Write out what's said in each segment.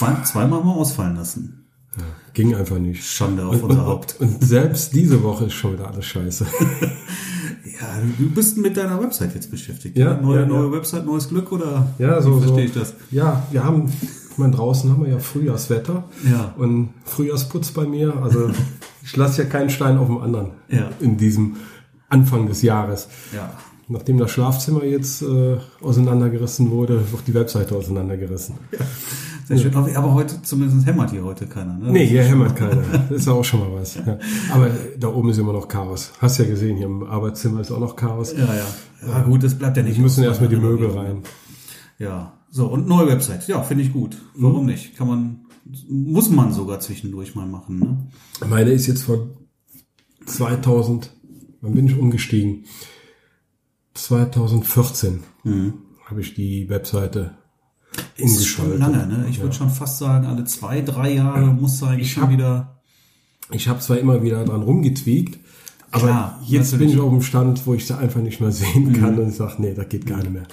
zwei, zweimal mal ausfallen lassen. Ja, ging einfach nicht. Schande auf unser Haupt. Und selbst diese Woche ist schon wieder alles scheiße. Ja, du bist mit deiner Website jetzt beschäftigt. Ja, ne? neue, ja, neue ja. Website, neues Glück oder Ja, so, verstehe so. ich das? Ja, wir haben, ich meine, draußen haben wir ja Frühjahrswetter. Ja. Und Frühjahrsputz bei mir. Also ich lasse ja keinen Stein auf dem anderen Ja. in diesem Anfang des Jahres. Ja. Nachdem das Schlafzimmer jetzt äh, auseinandergerissen wurde, wird die Webseite auseinandergerissen. Sehr schön. Aber, aber heute, zumindest hämmert hier heute keiner. Ne? Nee, hier hämmert keiner. Das ist auch schon mal was. Ja. Aber da oben ist immer noch Chaos. Hast ja gesehen, hier im Arbeitszimmer ist auch noch Chaos. Ja, ja. Ja, gut, das bleibt ja nicht. Wir müssen erstmal die Möbel rein. Ja. So, und neue Website. Ja, finde ich gut. Mhm. Warum nicht? Kann man, muss man sogar zwischendurch mal machen, ne? Meine ist jetzt von 2000, wann bin ich umgestiegen? 2014 habe ich die Webseite Ist schon lange, ne? Ich würde schon fast sagen, alle zwei, drei Jahre muss eigentlich Ich schon wieder. Ich habe zwar immer wieder dran rumgetweakt, aber Klar, jetzt natürlich. bin ich auf dem Stand, wo ich sie einfach nicht mehr sehen kann und sage, nee, das geht gar nicht mehr.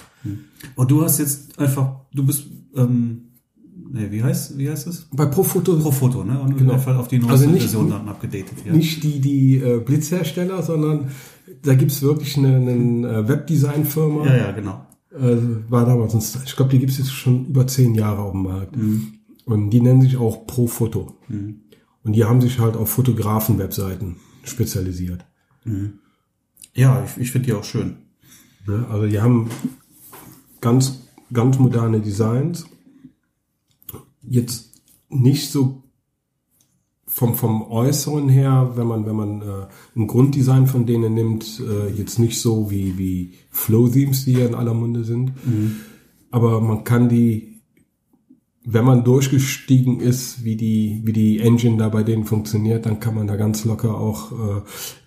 Und du hast jetzt einfach, du bist, ähm, nee, wie heißt, wie heißt es? Bei Profoto Pro Foto, ne? Und Genau. auf die neueste Also nicht- Version dann abgedatet, ja. nicht die, die äh, Blitzhersteller, sondern da gibt's wirklich eine, eine äh, Webdesign-Firma. Ja, ja, genau. Äh, war damals, ein Star- ich glaube, die gibt's jetzt schon über zehn Jahre auf dem Markt. Mhm. Und die nennen sich auch Profoto. Und die haben sich halt auf Fotografen-Webseiten spezialisiert. Ja, ich, ich finde die auch schön. Ne? Also die haben ganz, ganz moderne Designs. Jetzt nicht so vom, vom Äußeren her, wenn man, wenn man äh, ein Grunddesign von denen nimmt, äh, jetzt nicht so wie, wie Flow-Themes, die ja in aller Munde sind. Aber man kann die, wenn man durchgestiegen ist, wie die, wie die Engine da bei denen funktioniert, dann kann man da ganz locker auch äh,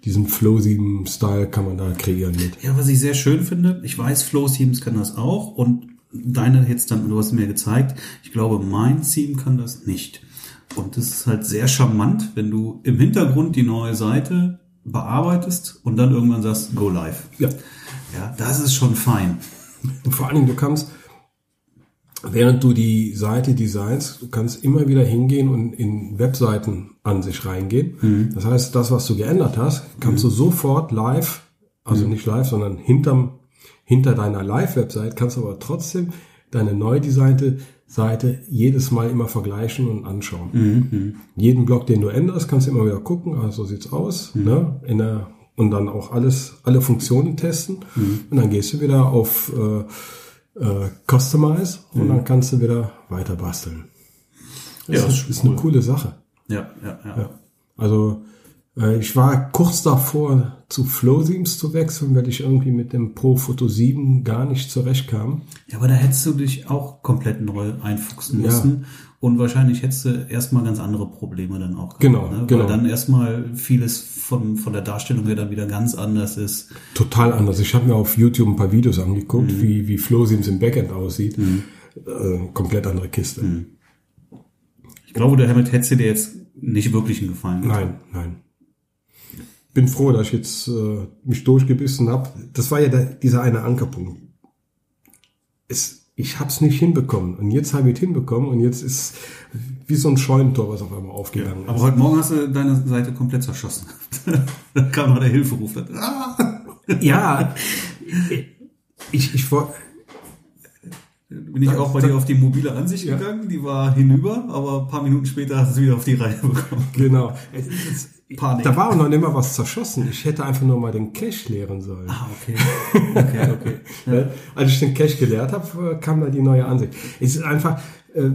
diesen Flow-Theme-Style kann man da kreieren mit. Ja, was ich sehr schön finde, ich weiß, Flow Themes kann das auch und deine jetzt dann, du hast mir gezeigt, ich glaube, mein Theme kann das nicht. Und das ist halt sehr charmant, wenn du im Hintergrund die neue Seite bearbeitest und dann irgendwann sagst, go live. Ja. Ja, das ist schon fein. Und vor allen Dingen, du kannst, während du die Seite designst, du kannst immer wieder hingehen und in Webseiten an sich reingehen. Das heißt, das, was du geändert hast, kannst du sofort live, also nicht live, sondern hinterm, hinter deiner Live-Website, kannst du aber trotzdem deine neu designte Seite jedes Mal immer vergleichen und anschauen. Jeden Blog, den du änderst, kannst du immer wieder gucken, also so sieht's aus, ne? In der, und dann auch alles, alle Funktionen testen. Und dann gehst du wieder auf äh, äh, Customize und dann kannst du wieder weiter basteln. Das Ja, ist, ist ist eine coole Sache. Ja, ja, ja. Ja. Also ich war kurz davor, zu Flow Themes zu wechseln, weil ich irgendwie mit dem Pro Photo 7 gar nicht zurechtkam. Ja, aber da hättest du dich auch komplett neu einfuchsen Ja. müssen. Und wahrscheinlich hättest du erstmal ganz andere Probleme dann auch. gehabt, Genau, ne? genau. Weil dann erstmal vieles von, von der Darstellung her dann wieder ganz anders ist. Total anders. Ich habe mir auf YouTube ein paar Videos angeguckt, wie, wie Flow Themes im Backend aussieht. Äh, komplett andere Kiste. Ich glaube, damit hättest du dir jetzt nicht wirklich einen Gefallen getan. Nein, nein. Bin froh, dass ich jetzt äh, mich durchgebissen habe. Das war ja der, dieser eine Ankerpunkt. Es, ich habe es nicht hinbekommen. Und jetzt habe ich es hinbekommen. Und jetzt ist wie so ein Scheunentor, was auf einmal aufgegangen Aber ist. heute Morgen hast du deine Seite komplett zerschossen. da kam noch der Hilferuf. Ah! Ja, ich, ich wollte... Bin ich auch bei dir auf die mobile Ansicht gegangen. Die war hinüber, aber ein paar Minuten später hast du es wieder auf die Reihe bekommen. Genau. Panik. Da war auch noch nicht mal was zerschossen. Ich hätte einfach nur mal den Cache leeren sollen. Ah, okay. Okay, okay. Ja. Als ich den Cache geleert habe, kam da die neue Ansicht. Es ist einfach, äh,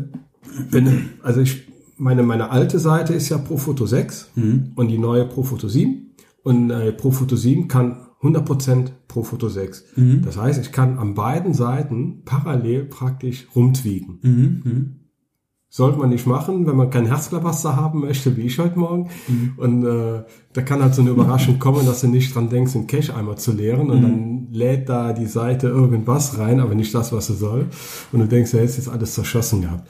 wenn, also ich, meine, meine alte Seite ist ja Profoto 6 und die neue Profoto 7. Und äh, Profoto 7 kann 100% Profoto 6. Das heißt, ich kann an beiden Seiten parallel praktisch rumtweaken. Sollte man nicht machen, wenn man kein Herzklabaster haben möchte, wie ich heute Morgen. Und äh, da kann halt so eine Überraschung kommen, dass du nicht dran denkst, den Cache einmal zu leeren und dann lädt da die Seite irgendwas rein, aber nicht das, was sie soll. Und du denkst, ja, jetzt ist alles zerschossen gehabt.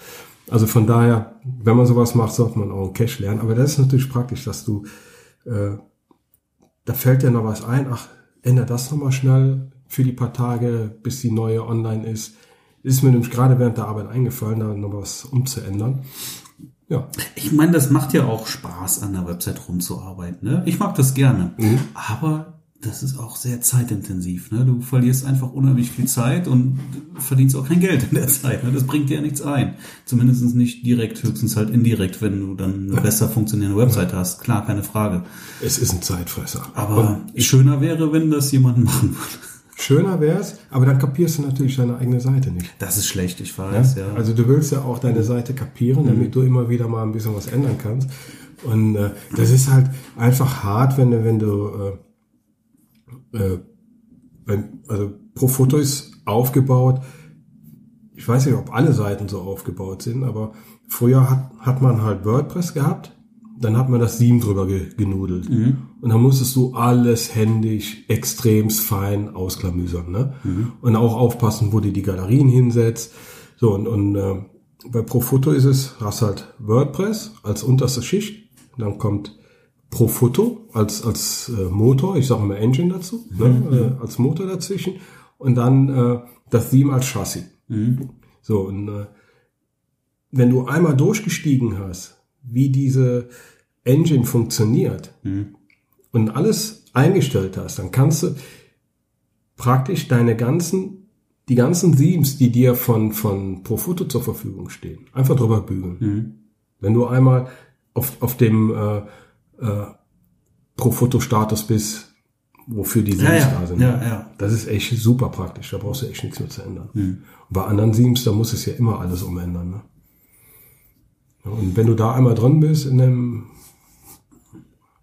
Also von daher, wenn man sowas macht, sollte man auch einen Cache lernen. Aber das ist natürlich praktisch, dass du, äh, da fällt dir noch was ein, ach, ändere das nochmal schnell für die paar Tage, bis die neue online ist ist mir nämlich gerade während der Arbeit eingefallen, da noch was umzuändern. Ja. Ich meine, das macht ja auch Spaß, an der Website rumzuarbeiten. Ne? Ich mag das gerne. Mhm. Aber das ist auch sehr zeitintensiv. Ne? Du verlierst einfach unheimlich viel Zeit und verdienst auch kein Geld in der Zeit. Ne? Das bringt dir ja nichts ein. Zumindest nicht direkt, höchstens halt indirekt, wenn du dann eine besser funktionierende Website hast. Klar, keine Frage. Es ist ein Zeitfresser. Aber schöner wäre, wenn das jemand machen würde. Schöner wär's, aber dann kapierst du natürlich deine eigene Seite nicht. Das ist schlecht, ich weiß, ja. Also du willst ja auch deine Seite kapieren, damit du immer wieder mal ein bisschen was ändern kannst. Und äh, das ist halt einfach hart, wenn du, wenn du äh, äh, wenn, also pro Foto ist aufgebaut. Ich weiß nicht, ob alle Seiten so aufgebaut sind, aber früher hat, hat man halt WordPress gehabt, dann hat man das Theme drüber ge, genudelt. Und dann musstest du alles händisch, extremst fein ausklamüsern. Ne? Und auch aufpassen, wo du die Galerien hinsetzt. So, und, und äh, bei Profoto ist es, hast halt WordPress als unterste Schicht, dann kommt Profoto als, als äh, Motor, ich sage mal Engine dazu, ne? äh, als Motor dazwischen und dann äh, das Theme als Chassis. So, und äh, wenn du einmal durchgestiegen hast, wie diese Engine funktioniert und alles eingestellt hast, dann kannst du praktisch deine ganzen, die ganzen Themes, die dir von, von Profoto zur Verfügung stehen, einfach drüber bügeln. Wenn du einmal auf, auf dem äh, äh, Profoto-Status bist, wofür die Themes ja, da sind. ja, ja. Das ist echt super praktisch, da brauchst du echt nichts mehr zu ändern. Und bei anderen Themes, da muss es ja immer alles umändern. Ne? Und wenn du da einmal drin bist in einem,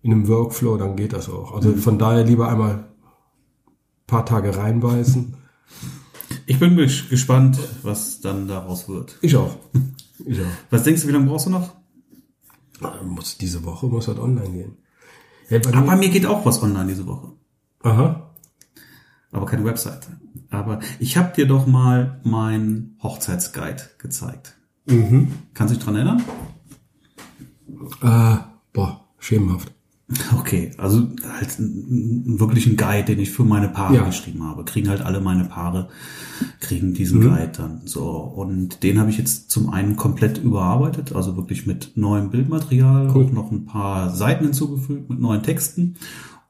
in einem Workflow, dann geht das auch. Also von daher lieber einmal paar Tage reinbeißen. Ich bin ges- gespannt, was dann daraus wird. Ich auch. Ich auch. Was denkst du, wie lange brauchst du noch? Muss, diese Woche muss halt online gehen. Ja, bei Aber mir- bei mir geht auch was online diese Woche. Aha. Aber keine Webseite. Aber ich habe dir doch mal mein Hochzeitsguide gezeigt. Kannst du dich dran erinnern? Äh, boah, schemenhaft. Okay, also halt ein, ein Guide, den ich für meine Paare Ja. geschrieben habe. Kriegen halt alle meine Paare, kriegen diesen Guide dann so. Und den habe ich jetzt zum einen komplett überarbeitet, also wirklich mit neuem Bildmaterial, auch noch ein paar Seiten hinzugefügt mit neuen Texten.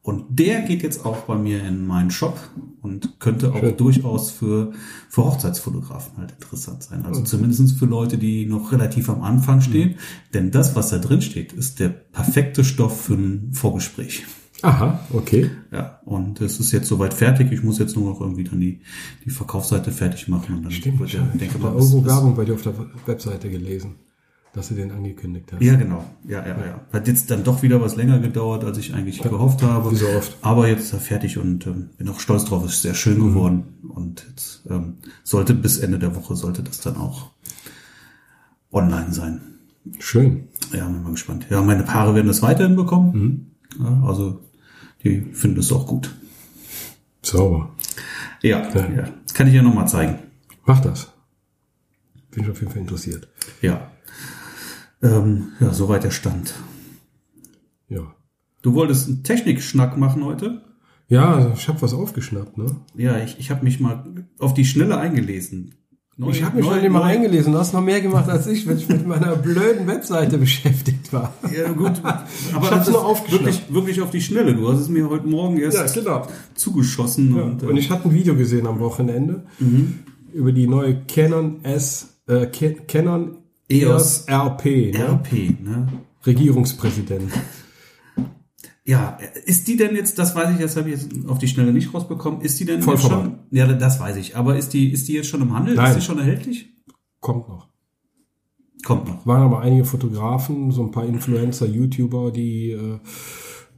Und der geht jetzt auch bei mir in meinen Shop und könnte auch Schön. durchaus für, für Hochzeitsfotografen halt interessant sein. Also zumindest für Leute, die noch relativ am Anfang stehen. Denn das, was da drin steht, ist der perfekte Stoff für ein Vorgespräch. Aha, okay. Ja, und es ist jetzt soweit fertig. Ich muss jetzt nur noch irgendwie dann die, die Verkaufsseite fertig machen. Und dann Stimmt, wird ich ja, habe denke bis- irgendwo Werbung bei dir auf der Webseite gelesen, dass du den angekündigt hast. Ja, genau. Ja, ja, ja. Hat jetzt dann doch wieder was länger gedauert, als ich eigentlich gehofft habe. wie so oft. Aber jetzt ist er fertig und ähm, bin auch stolz drauf. Ist sehr schön Mhm. geworden. Und jetzt ähm, sollte bis Ende der Woche sollte das dann auch online sein. Schön. Ja, bin mal gespannt. Ja, meine Paare werden das weiterhin bekommen. Mhm. Ja, also die finden es auch gut. Sauber. Ja, ja. Das kann ich ja nochmal zeigen. Mach das. Bin ich auf jeden Fall interessiert. Ja. Ähm, ja, soweit der Stand. Ja. Du wolltest einen Technikschnack machen heute? Ja, ich habe was aufgeschnappt, ne? Ja, ich, ich habe mich mal auf die Schnelle eingelesen. Neue- Ich habe mich neue- schon immer eingelesen. Du hast noch mehr gemacht als ich, wenn ich mit meiner blöden Webseite beschäftigt war. Ja, gut. Aber Ich hab's das nur aufgeschnappt. wirklich, wirklich auf die Schnelle. Du hast es mir heute Morgen erst genau. zugeschossen. Und, äh, Und ich hatte ein Video gesehen am Wochenende über die neue Canon S, äh, Ca- Canon EOS EOS RP, ne? RP, ne? Regierungspräsident. Ja, ist die denn jetzt, das weiß ich, das habe ich jetzt auf die Schnelle nicht rausbekommen, ist die denn Voll jetzt vorbei. schon, ja, das weiß ich, aber ist die, ist die jetzt schon im Handel? Nein. Ist die schon erhältlich? Kommt noch. Kommt noch. Waren aber einige Fotografen, so ein paar Influencer, YouTuber, die, äh,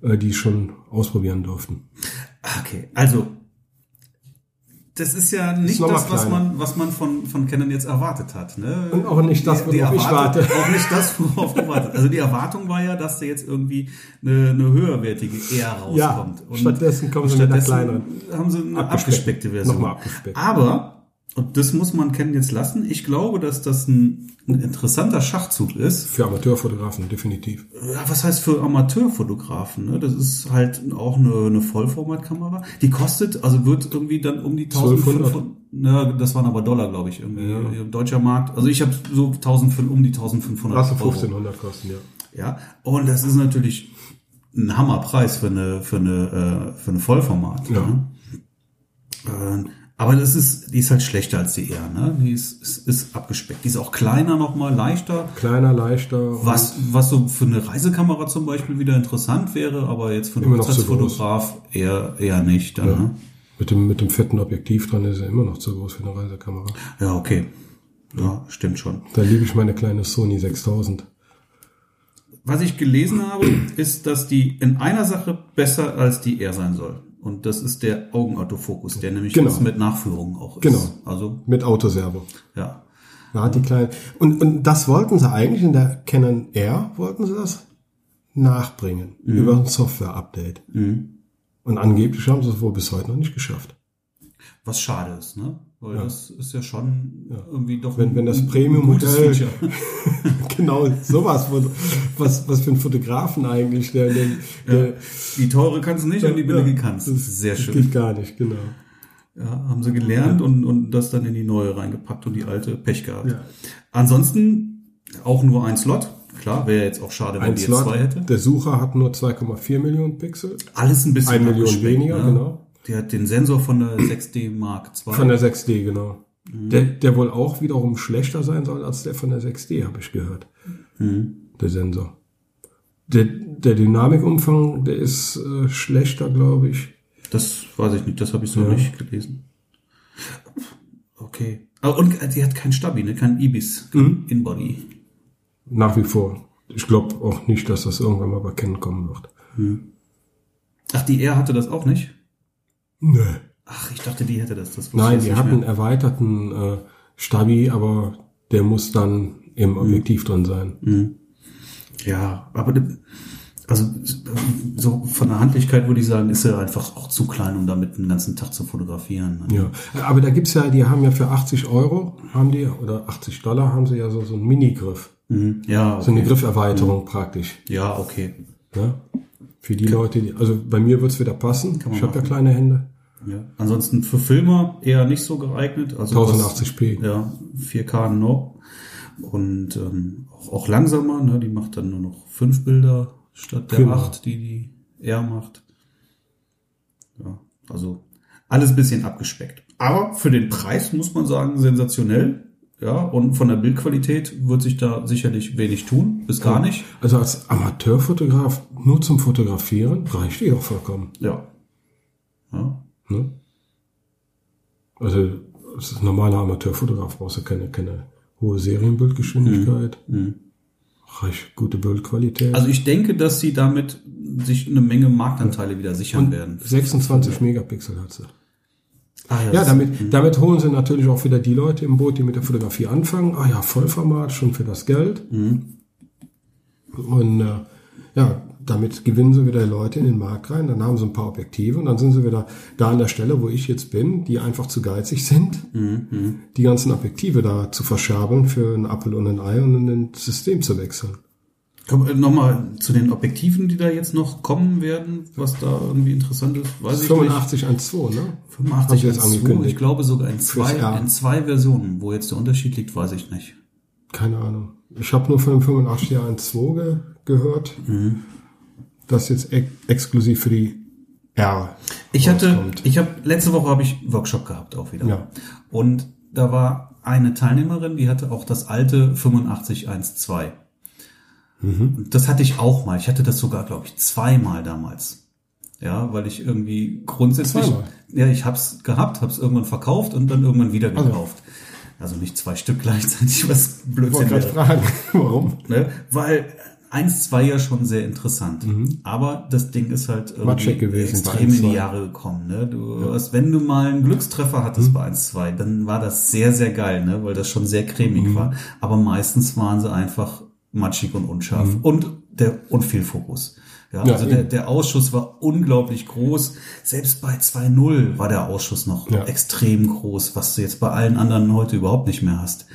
äh, die schon ausprobieren durften. Okay, also das ist ja nicht das, was man, was man von, von Canon jetzt erwartet hat. Ne? Und auch nicht das, Die- die worauf ich warte. Auch nicht das, worauf du wartest. Also die Erwartung war ja, dass da jetzt irgendwie eine, eine höherwertige eher rauskommt. Ja, stattdessen kommen sie mit einer kleineren. Haben sie eine Abgespeckt. abgespeckte Version. Nochmal abgespeckt. Aber Und das muss man kennen jetzt lassen. Ich glaube, dass das ein, ein interessanter Schachzug ist. Für Amateurfotografen, definitiv. Ja, was heißt für Amateurfotografen? Ne? Das ist halt auch eine, eine Vollformatkamera. Die kostet, also wird irgendwie dann um die 1500. Ja, das waren aber Dollar, glaube ich, irgendwie. Ja. Deutscher Markt. Also ich habe so 1500, um die 1500 Lass 1500 kosten, ja. Ja, und das ist natürlich ein Hammerpreis für eine, für eine, äh, für eine Vollformat. Ja. Ne? Aber das ist, die ist halt schlechter als die R, ne? Die ist, ist, ist abgespeckt. Die ist auch kleiner nochmal, leichter. Kleiner, leichter. Was, was so für eine Reisekamera zum Beispiel wieder interessant wäre, aber jetzt für einen Hochzeitsfotograf eher, eher nicht. Dann, ja. ne? Mit dem, mit dem fetten Objektiv dran ist er immer noch zu groß für eine Reisekamera. Ja, okay. Ja, stimmt schon. Da liebe ich meine kleine Sony 6000. Was ich gelesen habe, ist, dass die in einer Sache besser als die R sein soll. Und das ist der Augenautofokus, der nämlich genau. mit Nachführung auch ist. Genau. Also mit Autoservo. Ja. Hat die kleine und und das wollten sie eigentlich in der Canon R wollten sie das nachbringen mhm. über ein Software-Update. Mhm. Und angeblich haben sie es wohl bis heute noch nicht geschafft. Was schade ist, ne? Weil ja. das ist ja schon ja. irgendwie doch wenn, wenn das Premium-Modell genau sowas was was für ein Fotografen eigentlich der, der, ja. die teure kannst du nicht und die billige kannst. Das ist sehr schön. das geht gar nicht genau. Ja haben sie gelernt und und das dann in die neue reingepackt und die alte Pech gehabt. Ja. ansonsten auch nur ein Slot. Klar wäre jetzt auch schade wenn ein die jetzt zwei hätte. Der Sucher hat nur 2,4 Millionen Pixel. Alles ein bisschen ein Million weniger ne? genau der hat den Sensor von der 6D Mark II. Von der 6D, genau. Mhm. Der, der wohl auch wiederum schlechter sein soll als der von der 6D, habe ich gehört. Mhm. Der Sensor. Der, der Dynamikumfang, der ist äh, schlechter, glaube ich. Das weiß ich nicht, das habe ich so ja. nicht gelesen. Okay. Aber und die hat kein Stabi, ne? kein Ibis mhm. Inbody. Nach wie vor. Ich glaube auch nicht, dass das irgendwann mal bei Canon kommen wird. Mhm. Ach, die R hatte das auch nicht? Nö. Ach, ich dachte, die hätte das. das Nein, die hat einen erweiterten äh, Stabi, aber der muss dann im mhm. Objektiv mhm. drin sein. Mhm. Ja, aber also so von der Handlichkeit würde ich sagen, ist er einfach auch zu klein, um damit den ganzen Tag zu fotografieren. Ja, aber da gibt's ja, die haben ja für 80 Euro, haben die, oder 80 Dollar haben sie ja so, so einen Mini-Griff. Mhm. Ja, okay. So eine Grifferweiterung mhm. praktisch. Ja, okay. Ja? Für die Leute, die, also bei mir wird's wieder passen. Ich habe ja kleine Hände. Ja. Ansonsten für Filmer eher nicht so geeignet. Also 1080p. Was, ja, 4K no. Und ähm, auch, auch langsamer, ne? die macht dann nur noch fünf Bilder statt der genau. acht, die die R macht. Ja, also alles bisschen abgespeckt. Aber für den Preis muss man sagen, sensationell. Ja, und von der Bildqualität wird sich da sicherlich wenig tun, bis gar nicht. Also als Amateurfotograf nur zum Fotografieren reicht die auch vollkommen. Ja. ja. Ne? Also als normaler Amateurfotograf brauchst du keine, keine hohe Serienbildgeschwindigkeit. Mhm. mhm. Reicht gute Bildqualität. Also ich denke, dass sie damit sich eine Menge Marktanteile wieder sichern und werden. 26 Megapixel hat sie. Ah, ja, ja damit, mhm. damit holen sie natürlich auch wieder die Leute im Boot, die mit der Fotografie anfangen. Ah ja, Vollformat, schon für das Geld. Mhm. Und äh, ja, damit gewinnen sie wieder Leute in den Markt rein, dann haben sie ein paar Objektive und dann sind sie wieder da an der Stelle, wo ich jetzt bin, die einfach zu geizig sind, mhm. die ganzen Objektive da zu verschabeln für einen Apfel und ein Ei und in ein System zu wechseln. Nochmal zu den Objektiven, die da jetzt noch kommen werden, was da irgendwie interessant ist, weiß 85 ich nicht. 85 1.2, ne? 85 jetzt angekündigt. Ich glaube sogar in zwei, in zwei Versionen. Wo jetzt der Unterschied liegt, weiß ich nicht. Keine Ahnung. Ich habe nur von dem 85 1.2 ge gehört. Mhm. Das jetzt ex exklusiv für die R. Ich hatte, ich habe letzte Woche habe ich Workshop gehabt auch wieder. Ja. Und da war eine Teilnehmerin, die hatte auch das alte 85 1.2. Mhm. Das hatte ich auch mal. Ich hatte das sogar, glaube ich, zweimal damals. Ja, weil ich irgendwie grundsätzlich, zweimal. ja, ich hab's gehabt, hab's irgendwann verkauft und dann irgendwann wieder also. gekauft. Also, also nicht zwei Stück gleichzeitig, was Blödsinn wäre. fragen, warum? Ne? Weil eins, zwei ja schon sehr interessant. Mhm. Aber das Ding ist halt irgendwie gewesen, extrem in die Jahre gekommen. Ne? Du ja. hast, wenn du mal einen Glückstreffer hattest mhm. bei 1, 2, dann war das sehr, sehr geil, ne? weil das schon sehr cremig mhm. war. Aber meistens waren sie einfach matschig und unscharf. Mhm. Und der und viel Fokus. Ja, Ja, also der, der Ausschuss war unglaublich groß. Selbst bei 2.0 war der Ausschuss noch Ja. extrem groß, was du jetzt bei allen anderen heute überhaupt nicht mehr hast.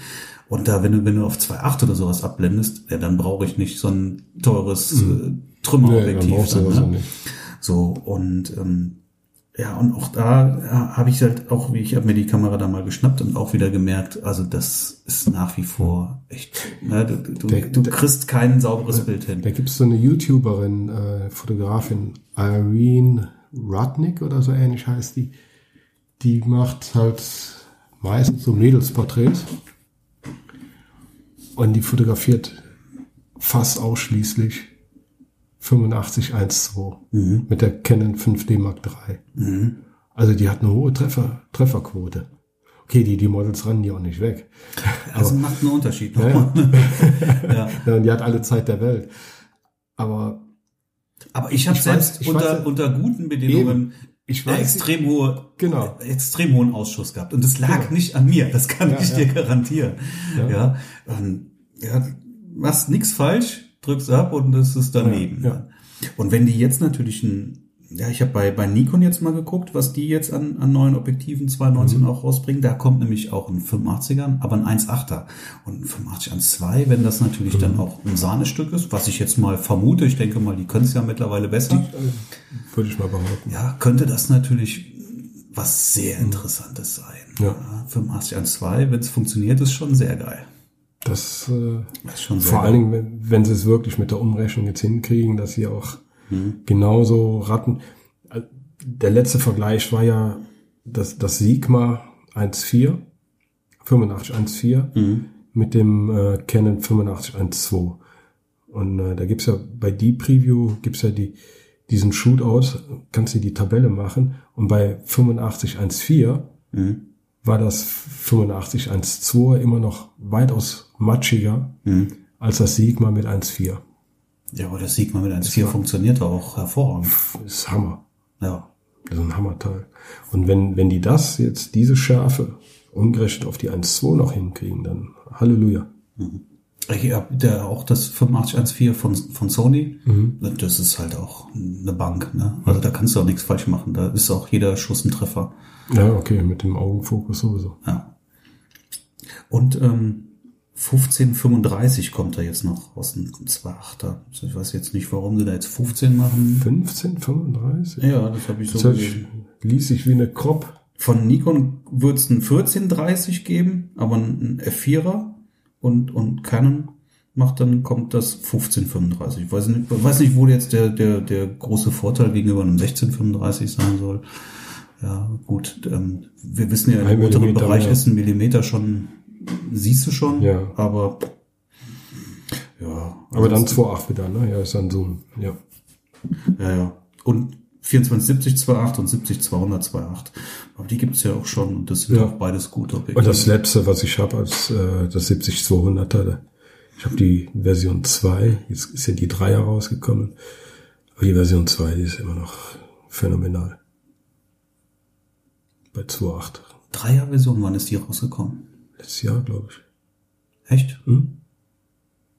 Und da, wenn du, wenn du auf 2.8 oder sowas abblendest, ja, dann brauche ich nicht so ein teures äh, Nee, dann Trümmerobjektiv. du dann, das ne? So, und ähm, ja, und auch da ja, habe ich halt auch, wie ich habe mir die Kamera da mal geschnappt und auch wieder gemerkt, also das ist nach wie vor echt, ne, du, du, Der- du der- kriegst kein sauberes Bild hin. Da gibt's so eine YouTuberin, äh, Fotografin, Irene Rudnick oder so ähnlich heißt die. Die macht halt meistens so Mädelsporträts. Und die fotografiert fast ausschließlich 85 1.2 mit der Canon 5D Mark III. Also die hat eine hohe Treffer, Trefferquote. Okay, die, die Models rennen die auch nicht weg. Also macht einen Unterschied. Ja, nochmal. ja. Ja, und die hat alle Zeit der Welt. Aber Aber ich habe selbst weiß- ich unter, weiß- unter guten Bedingungen. Ich weiß- extrem hohe, Genau. extrem hohen Ausschuss gehabt. Und das lag Genau. nicht an mir, das kann Ja, ich ja. dir garantieren. Ja, Ja. ähm, ja machst nix falsch, drückst ab und es ist daneben. Ja, ja. Und wenn die jetzt natürlich ein, ja, ich habe bei, bei Nikon jetzt mal geguckt, was die jetzt an, an neuen Objektiven 219 Mhm. auch rausbringen. Da kommt nämlich auch ein 85er, aber ein 1.8er. Und ein 85 1.2, wenn das natürlich dann Mhm. auch ein Sahnestück ist, was ich jetzt mal vermute, ich denke mal, die können es ja mittlerweile besser. äh, würde ich mal behaupten. Ja, könnte das natürlich was sehr Interessantes sein. Mhm. Ja. 85 1.2, wenn es funktioniert, ist schon sehr geil. Das, äh, Das ist schon sehr vor allen Dingen, wenn, wenn sie es wirklich mit der Umrechnung jetzt hinkriegen, dass sie auch Mhm. genauso Ratten. äh, Der letzte Vergleich war ja das, das Sigma 1.4, 85 1.4 Mhm. mit dem äh, Canon 85 1.2. Und äh, da gibt's ja bei die Preview gibt's ja die diesen Shootout, kannst du die Tabelle machen und bei 85 1.4 Mhm. war das 85 1.2 immer noch weitaus matschiger Mhm. als das Sigma mit 1.4. Ja, aber das Sigma mit 1.4 funktioniert auch hervorragend. Das ist Hammer. Ja. Das ist ein Hammerteil. Und wenn, wenn die das jetzt, diese Schärfe, umgerechnet auf die 1.2 noch hinkriegen, dann Halleluja. Ich hab der auch das 8514 von, von Sony, Mhm. das ist halt auch eine Bank, ne? Also da kannst du auch nichts falsch machen. Da ist auch jeder Schuss ein Treffer. Ja, okay, mit dem Augenfokus sowieso. Ja. Und ähm, 1535 kommt da jetzt noch aus dem 2.8er. Also Ich weiß jetzt nicht, warum sie da jetzt 15 machen. 15, 35? Ja, das habe ich so Das hört gesehen. liest sich wie eine Crop. Von Nikon wird es ein 1430 geben, aber ein F4er und, und Canon macht dann, kommt das 1535. Ich weiß nicht, weiß nicht, wo jetzt der, der, der große Vorteil gegenüber einem 1635 sein soll. Ja, gut, ähm, wir wissen ja, im unteren Bereich mehr. ist ein Millimeter schon, siehst du schon, Ja. aber ja. Aber dann ansonsten- 2.8 wieder, ne? Ja, ist dann Zoom. Ja. Ja, ja. Und 2470 2.8 und 70 200 2.8. Aber die gibt's ja auch schon und das sind Ja. auch beides gute Objektive. Und das letzte, was ich habe, als äh, das 70-200er, ich habe die Version 2, jetzt ist ja die 3er rausgekommen, aber die Version 2, die ist immer noch phänomenal. Bei 2.8. Dreier-Version, wann ist die rausgekommen? Letztes Jahr, glaube ich. Echt? Hm?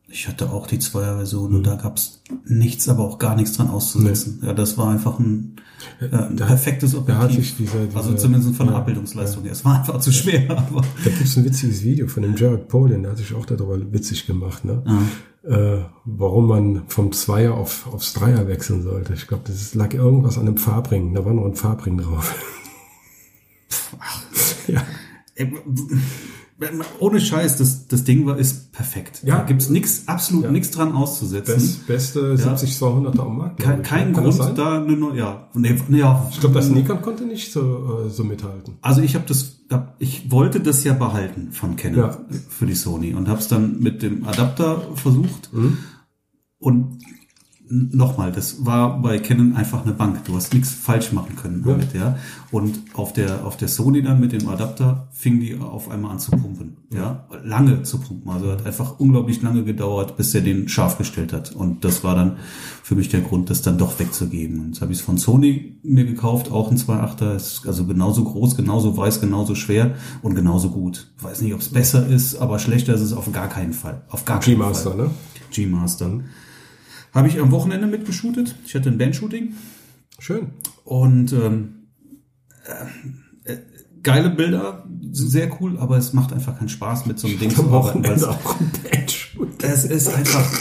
Ich hatte auch die Zweier-Version und da gab's nichts, aber auch gar nichts dran auszusetzen. Ja, das war einfach ein, äh, ein perfektes Da hat Objektiv. sich dieser, dieser also zumindest von der ja, Abbildungsleistung her. Es war einfach zu schwer, aber Da gibt's ein witziges Video von dem Jared Polin, der hat sich auch darüber witzig gemacht, ne? Äh, warum man vom Zweier auf, aufs Dreier wechseln sollte. Ich glaube, das ist- lag irgendwas an dem Farbring. Da war noch ein Farbring drauf. ja. Ohne Scheiß, das, das Ding war, ist perfekt. Ja. Da gibt's nix, absolut Ja. nichts dran auszusetzen. Best, beste 70-200er am Markt. Kein, kein Grund da eine neue, ja, nee, nee, ja. Ich glaube, das Nikon konnte nicht so, äh, so mithalten. Also ich habe das, hab- ich wollte das ja behalten von Canon Ja. für die Sony und habe es dann mit dem Adapter versucht und nochmal, das war bei Canon einfach eine Bank. Du hast nichts falsch machen können Ja. damit, ja. Und auf der auf der Sony dann mit dem Adapter fing die auf einmal an zu pumpen, ja, lange zu pumpen. Also hat einfach unglaublich lange gedauert, bis er den scharf gestellt hat. Und das war dann für mich der Grund, das dann doch wegzugeben. Und jetzt habe ich es von Sony mir gekauft, auch ein 2.8er, ist also genauso groß, genauso weiß, genauso schwer und genauso gut. Ich weiß nicht, ob es besser ist, aber schlechter ist es auf gar keinen Fall. Auf gar keinen G-Master, Fall. ne? G-Master. Habe ich am Wochenende mitgeshootet. Ich hatte ein Bandshooting. Schön. Und ähm, äh, äh, geile Bilder, sehr cool, aber es macht einfach keinen Spaß mit so einem Ding zu arbeiten. weil es- auch ein. Es ist einfach,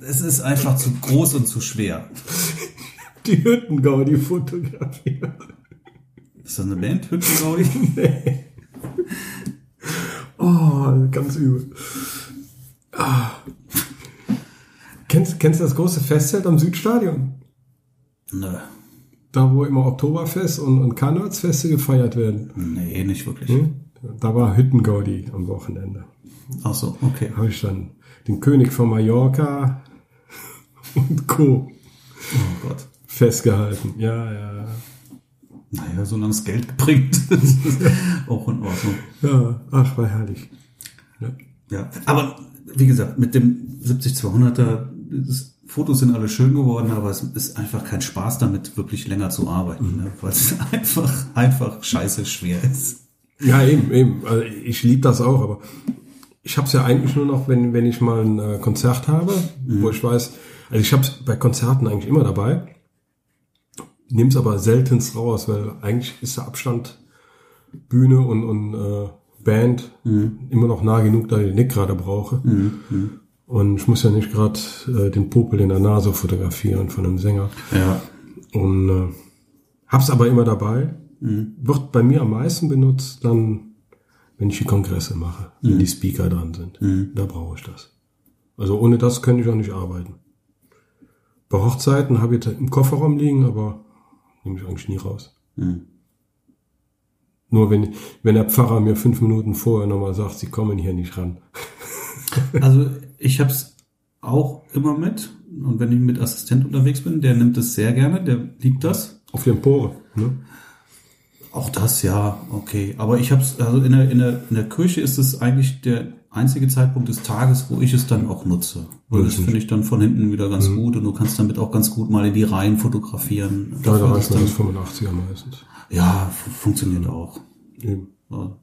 es ist einfach zu groß und zu schwer. Die Hüttengaudi fotografiert. Ist das eine Band? Hüttengaudi? Oh, ganz übel. Ah. Kennst, kennst du das große Festzelt am Südstadion? Nö. Da, wo immer Oktoberfest und, und Karnevalsfeste gefeiert werden. Nee, nicht wirklich. Hm? Da war Hüttengaudi am Wochenende. Ach so, okay. habe ich dann den König von Mallorca und Co. Oh Gott. festgehalten. Ja, ja, Naja, solange es Geld bringt, das ist auch in Ordnung. ja. Ach, war herrlich. Ja. Ja, aber wie gesagt, mit dem 70-200er, das- Fotos sind alle schön geworden, aber es ist einfach kein Spaß damit, wirklich länger zu arbeiten, ne? weil es einfach, einfach scheiße schwer ist. Ja, eben, eben. Also ich liebe das auch, aber ich habe es ja eigentlich nur noch, wenn, wenn ich mal ein äh, Konzert habe, wo ich weiß, also ich habe es bei Konzerten eigentlich immer dabei, nehme es aber seltenst raus, weil eigentlich ist der Abstand Bühne und, und äh, Band immer noch nah genug, da ich den Nick gerade brauche. Und ich muss ja nicht gerade äh, den Popel in der Nase fotografieren von einem Sänger. Ja. Und äh, hab's aber immer dabei. Wird bei mir am meisten benutzt, dann, wenn ich die Kongresse mache, wenn die Speaker dran sind. Da brauche ich das. Also ohne das könnte ich auch nicht arbeiten. Bei Hochzeiten habe ich im Kofferraum liegen, aber nehme ich eigentlich nie raus. Nur wenn, wenn der Pfarrer mir fünf Minuten vorher nochmal sagt, sie kommen hier nicht ran. Also ich habe es auch immer mit und wenn ich mit Assistent unterwegs bin, der nimmt es sehr gerne, der liebt das. Auf die Empore. Ne? Auch das, ja, okay. Aber ich habe es, also in der, in, der, in der Kirche ist es eigentlich der einzige Zeitpunkt des Tages, wo ich es dann auch nutze. Weil das finde ich dann von hinten wieder ganz gut und du kannst damit auch ganz gut mal in die Reihen fotografieren. Da, reicht dann, das 85er meistens. ja, fu- funktioniert auch. Eben. Ja.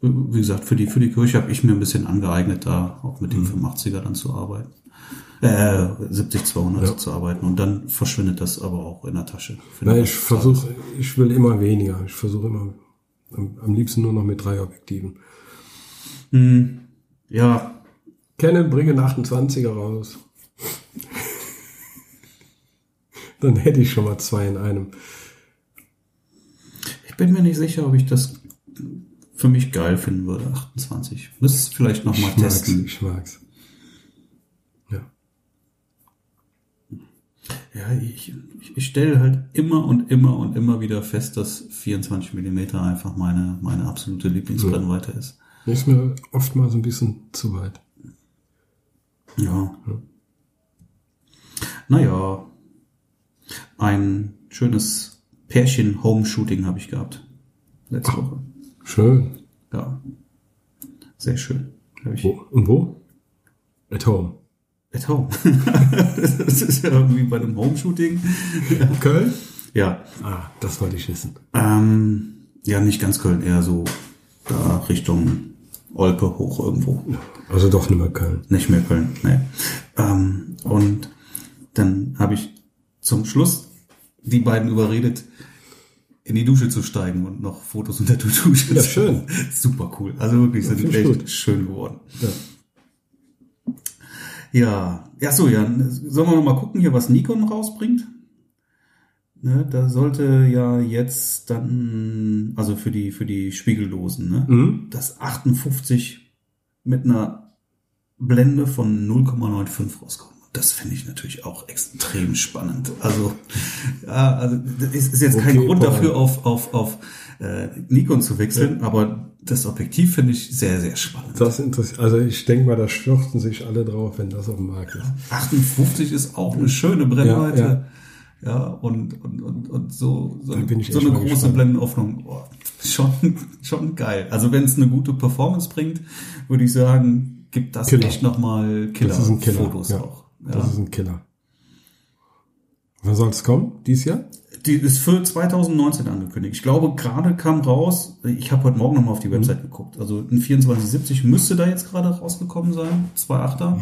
Wie gesagt, für die, für die Kirche habe ich mir ein bisschen angeeignet, da auch mit dem Mhm. 85er dann zu arbeiten. Äh, 70, 200 Ja. zu arbeiten. Und dann verschwindet das aber auch in der Tasche. Na, ich versuche, ich will immer weniger. Ich versuche immer, am, am liebsten nur noch mit drei Objektiven. Hm, ja, Canon, bringe einen 28er raus. Dann hätte ich schon mal zwei in einem. ich bin mir nicht sicher, ob ich das für mich geil finden würde, 28. Müsste es vielleicht nochmal testen. ich mag's. Ja. Ja, ich, ich, stelle halt immer und immer und immer wieder fest, dass 24 Millimeter einfach meine, meine absolute Lieblingsbrennweite ist. Ist mir oft mal so ein bisschen zu weit. Ja. Naja. Ein schönes Pärchen-Home-Shooting habe ich gehabt. Letzte Woche. Schön. Ja. Sehr schön. Wo? Und wo? At home. at home. das ist ja irgendwie bei einem Home-Shooting. Köln? Ja. Ah, das wollte ich wissen. Ähm, ja, nicht ganz Köln, eher so da Richtung Olpe hoch irgendwo. Also doch nicht mehr Köln. Nicht mehr Köln, nee. Ähm, und dann habe ich zum Schluss die beiden überredet, in die Dusche zu steigen und noch Fotos unter der Dusche Ja, zu schön. Super cool. Also wirklich sind find ich echt gut. schön geworden. Ja. Ja, ja so, ja. Sollen wir noch mal gucken hier, was Nikon rausbringt? Ne, da sollte ja jetzt dann, also für die, für die Spiegellosen, ne? Mhm. Das 58 mit einer Blende von 0,95 rauskommen. Das finde ich natürlich auch extrem spannend. Also, ja, also das ist, jetzt kein Okay, Grund Paul. dafür, auf, auf, auf äh, Nikon zu wechseln, aber das Objektiv finde ich sehr, sehr spannend. Das interessiert. Also ich denke mal, da stürzen sich alle drauf, wenn das auf dem Markt ist. 58 ist auch eine schöne Brennweite. Ja, Ja, und, und, und, und so, so, ich so eine große gespannt. Blendenöffnung. Oh, schon, schon geil. Also wenn es eine gute Performance bringt, würde ich sagen, gibt das Killer. echt nochmal ein Killer. Killer-Fotos ja. auch. Das Ja. ist ein Killer. Wann soll es kommen? Dies Jahr? Die ist für 2019 angekündigt. Ich glaube, gerade kam raus, ich habe heute Morgen nochmal auf die Website geguckt. Also ein 2470 müsste da jetzt gerade rausgekommen sein, 2.8er.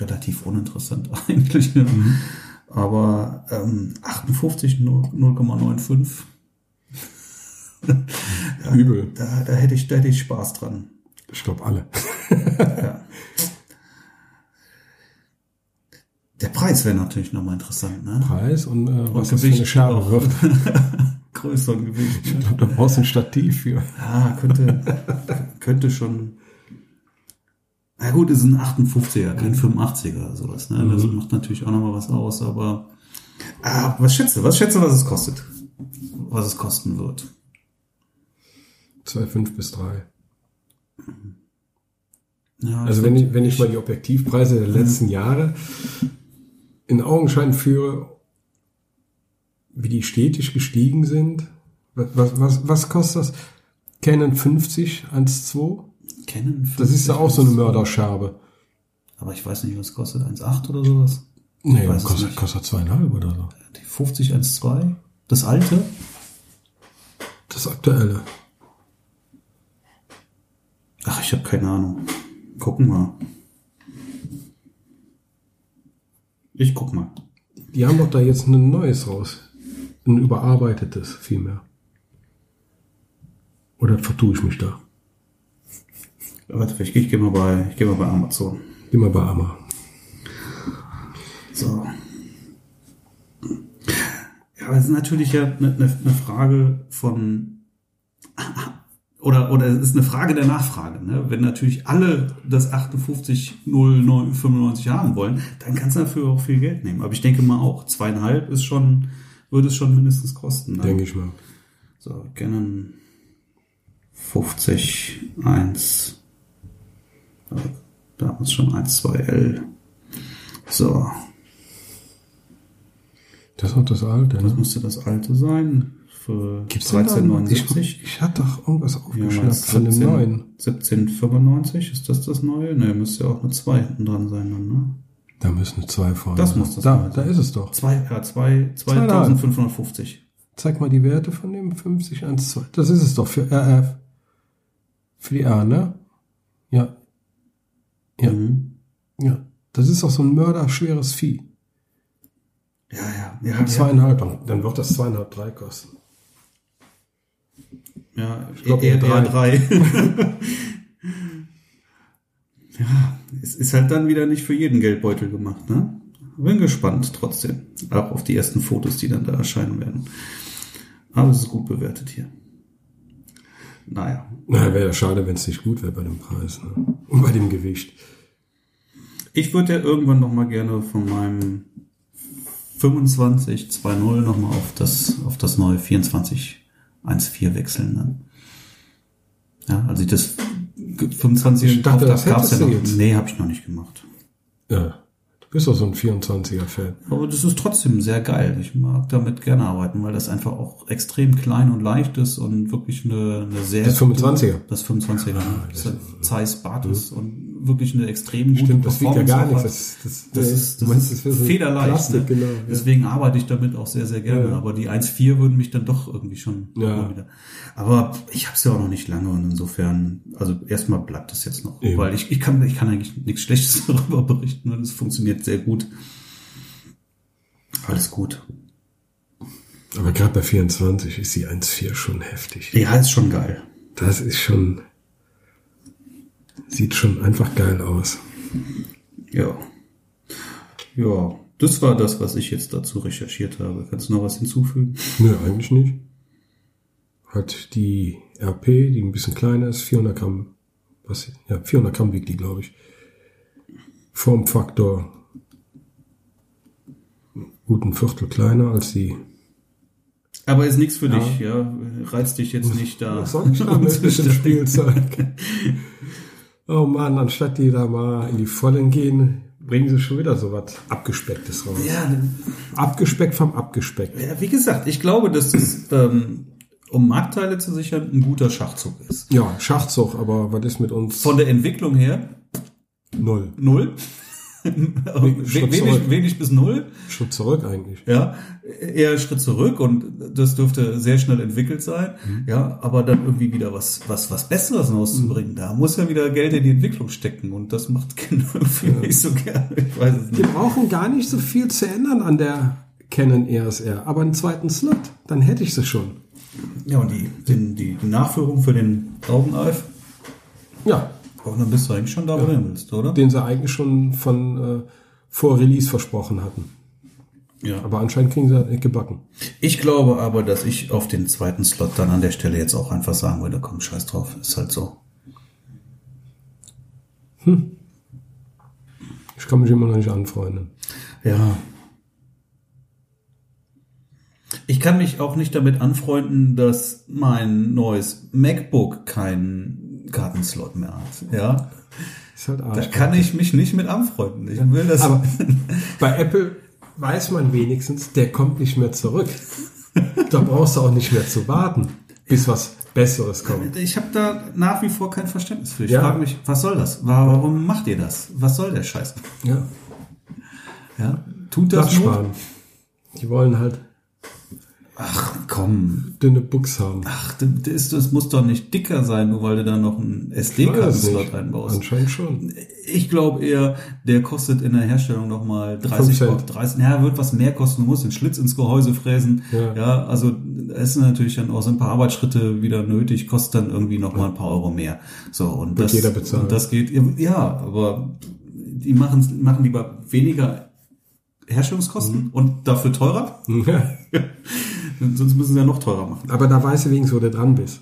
relativ uninteressant eigentlich. Mhm. Aber ähm, 58 0,95. Übel. Da, da, hätte ich, da hätte ich Spaß dran. Ich glaube alle. ja. Der Preis wäre natürlich nochmal interessant, ne? Preis und, äh, was das für eine Scherbe wird. Größeren Gewicht. Ne? Ich glaube, da brauchst du ein Stativ für. Ja, könnte, könnte schon. Na gut, ist ein 58er, kein 85er oder sowas. Ne? Das mhm. macht natürlich auch nochmal was aus, aber ah, was schätzt du? Was schätzt du, was es kostet? Was es kosten wird? 2,5 bis 3. Ja, also wenn ich, wenn ich mal die Objektivpreise der letzten Jahre in Augenschein führe, wie die stetig gestiegen sind. Was, was, was kostet das? Canon 50 1.2? Canon 50? Das ist ja auch so eine Mörderscherbe. Aber ich weiß nicht, was kostet 1.8 oder sowas? Nee, kostet, kostet zweieinhalb oder so. Die 50 1.2? Das alte? Das aktuelle. Ach, ich habe keine Ahnung. Gucken wir. Ich guck mal. Die haben doch da jetzt ein neues raus. Ein überarbeitetes vielmehr. Oder vertue ich mich da? Warte, ich, ich gehe mal bei, ich gehe mal bei Amazon. Geh mal bei Amazon. So. Ja, aber es ist natürlich ja eine, eine Frage von oder, oder es ist eine Frage der Nachfrage. Ne? Wenn natürlich alle das 58,095 haben wollen, dann kannst du dafür auch viel Geld nehmen. Aber ich denke mal auch, zweieinhalb ist schon, würde es schon mindestens kosten. Ne? Denke ich mal. So, Canon 50, 1, damals schon 1, 2L. So. Das ist auch das alte, ne? Das müsste das alte sein für Gibt's 1379. Ich, ich hatte doch irgendwas aufgeschnappt ja, von dem neuen. 1795, ist das das neue? Ne, müsste ja auch eine 2 hinten dran sein dann, ne? Da müssen zwei vorne Das muss das Da, sein. da ist es doch. Zwei, ja, zwei, 2550. Zeig mal die Werte von dem 50 1, 2. Das ist es doch für RF. Für die A, ne? Ja. Ja. Mhm. Ja. Das ist doch so ein mörderschweres Vieh. Ja, ja. ja zweieinhalb, ja. dann wird das zweieinhalb, drei kosten. Ja, ich glaube eher, eher drei. ja, es ist halt dann wieder nicht für jeden Geldbeutel gemacht, ne? Bin gespannt trotzdem. Auch auf die ersten Fotos, die dann da erscheinen werden. Aber es ist gut bewertet hier. Naja. Naja, wäre ja schade, wenn es nicht gut wäre bei dem Preis, ne? Und bei dem Gewicht. Ich würde ja irgendwann noch mal gerne von meinem 25 2.0 noch mal auf das, auf das neue 24 1.4 wechseln dann. Ja, also das 25 ich dachte, das gab's ja noch. Nee, habe ich noch nicht gemacht. Ja. Bist doch so ein 24er-Fan. Aber das ist trotzdem sehr geil. Ich mag damit gerne arbeiten, weil das einfach auch extrem klein und leicht ist und wirklich eine, eine sehr... Das 25er? Das 25er. Ah, das das Zeiss Batis mhm. und wirklich eine extrem gute Stimmt, das wiegt ja gar nichts. Das, das, das, ist, das ist, ist so federleicht. Plastik, ne? genau, ja. Deswegen arbeite ich damit auch sehr, sehr gerne. Ja. Aber die 1.4 würden mich dann doch irgendwie schon ja. wieder. Aber ich habe es ja auch noch nicht lange und insofern, also erstmal bleibt es jetzt noch. Eben. Weil ich, ich, kann, ich kann eigentlich nichts Schlechtes darüber berichten und es funktioniert sehr gut. Alles gut. Aber gerade bei 24 ist die 1.4 schon heftig. Ja, ist schon geil. Das ist schon Sieht schon einfach geil aus. Ja. Ja, das war das, was ich jetzt dazu recherchiert habe. Kannst du noch was hinzufügen? Nö, eigentlich nicht. Hat die RP, die ein bisschen kleiner ist, 400 Gramm, was, ja, 400 Gramm wiegt die, glaube ich. Formfaktor gut ein Viertel kleiner als die. Aber ist nichts für ja. dich, ja? Reizt dich jetzt nicht da. Was soll ich mit dem Spielzeug? Oh Mann, anstatt die da mal in die Vollen gehen, bringen sie schon wieder so was Abgespecktes raus. Ja, Abgespeckt vom Abgespeckt. Ja, wie gesagt, ich glaube, dass das, ähm, um Marktteile zu sichern, ein guter Schachzug ist. Ja, Schachzug, aber was ist mit uns? Von der Entwicklung her? Null. Null? We- wenig, wenig bis null. Schritt zurück eigentlich. Ja, eher Schritt zurück und das dürfte sehr schnell entwickelt sein. Ja, aber dann irgendwie wieder was, was, was Besseres rauszubringen. Da muss ja wieder Geld in die Entwicklung stecken und das macht Kinder irgendwie nicht so gerne. Ich weiß es Wir nicht. brauchen gar nicht so viel zu ändern an der Canon EOS R, aber einen zweiten Slot, dann hätte ich sie schon. Ja, und die, die, die Nachführung für den Augeneif, Ja, oh, dann bist du eigentlich schon da, wo du hin willst, oder? den sie eigentlich schon von äh, vor Release versprochen hatten. Ja. Aber anscheinend kriegen sie das nicht gebacken. Ich glaube aber, dass ich auf den zweiten Slot dann an der Stelle jetzt auch einfach sagen würde, komm, scheiß drauf, ist halt so. Ich kann mich immer noch nicht anfreunden. Ja. Ich kann mich auch nicht damit anfreunden, dass mein neues MacBook keinen Kartenslot mehr hat. Ja, Ist halt da kann ich mich nicht mit anfreunden. Ich will das. Aber bei Apple weiß man wenigstens, der kommt nicht mehr zurück. Da brauchst du auch nicht mehr zu warten, bis was Besseres kommt. ich habe da nach wie vor kein Verständnis für. Ich Ja. frage mich, was soll das? Warum macht ihr das? Was soll der Scheiß? Ja, Ja, tut das sparen. Die wollen halt Ach komm, dünne Books haben. ach, das, das muss doch nicht dicker sein, nur weil du da noch einen SD-Kartenslot reinbaust. Anscheinend schon. Ich glaube eher, der kostet in der Herstellung noch mal 30, Fünf Euro, Cent. 30, ja, wird was mehr kosten. Du musst den Schlitz ins Gehäuse fräsen. Ja. Ja, also es sind natürlich dann auch so ein paar Arbeitsschritte wieder nötig, kostet dann irgendwie noch mal ein paar Euro mehr. So und das, jeder bezahlen. und das geht, ja, aber die machen machen lieber weniger Herstellungskosten Mhm. und dafür teurer. Sonst müssen sie ja noch teurer machen. Aber da weißt du wenigstens, wo du dran bist.